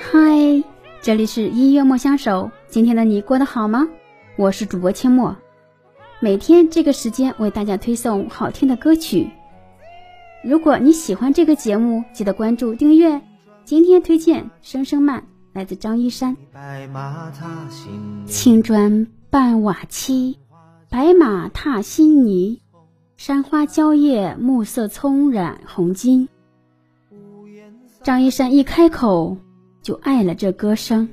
嗨，这里是音乐莫相守。今天的你过得好吗？我是主播阡陌，每天这个时间为大家推送好听的歌曲。如果你喜欢这个节目，记得关注订阅。今天推荐《声声慢》，来自张一山。青砖伴瓦漆，白马踏新泥，山花蕉叶，暮色葱染红金。张一山一开口就爱了这歌声，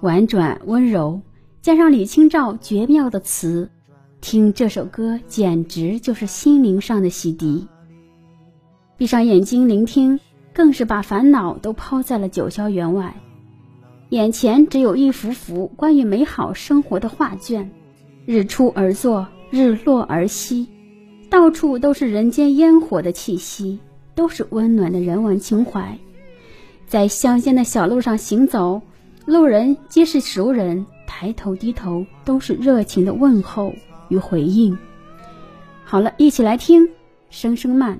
婉转温柔，加上李清照绝妙的词，听这首歌简直就是心灵上的洗涤。闭上眼睛聆听，更是把烦恼都抛在了九霄云外，眼前只有一幅幅关于美好生活的画卷，日出而作，日落而息，到处都是人间烟火的气息，都是温暖的人文情怀。在乡间的小路上行走，路人皆是熟人，抬头低头都是热情的问候与回应。好了，一起来听《声声慢》。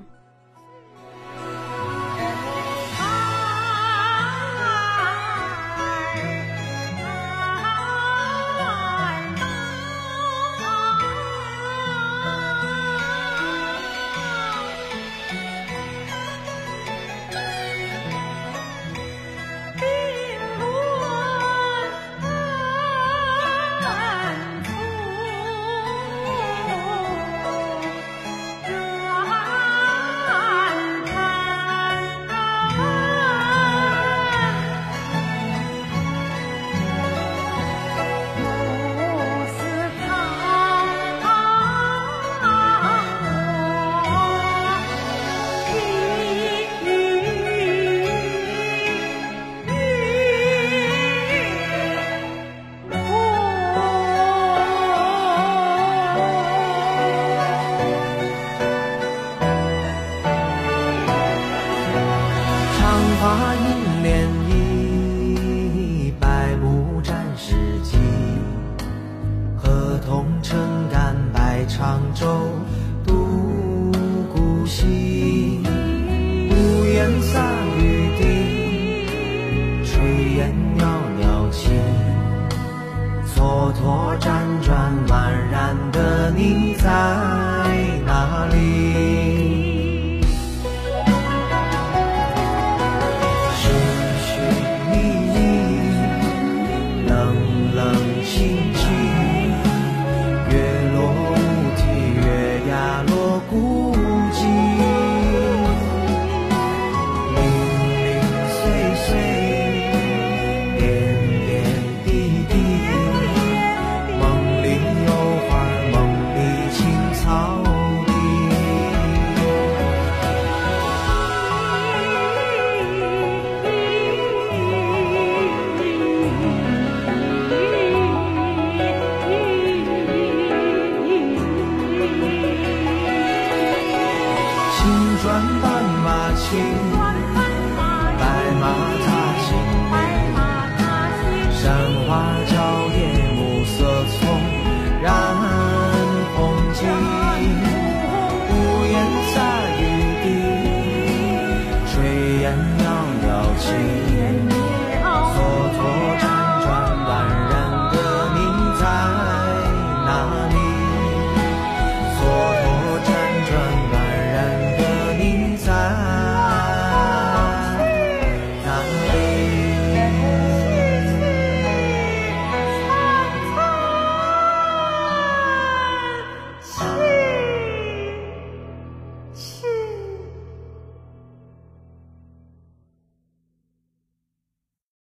茫然的你在哪里？寻寻觅觅冷冷清 see.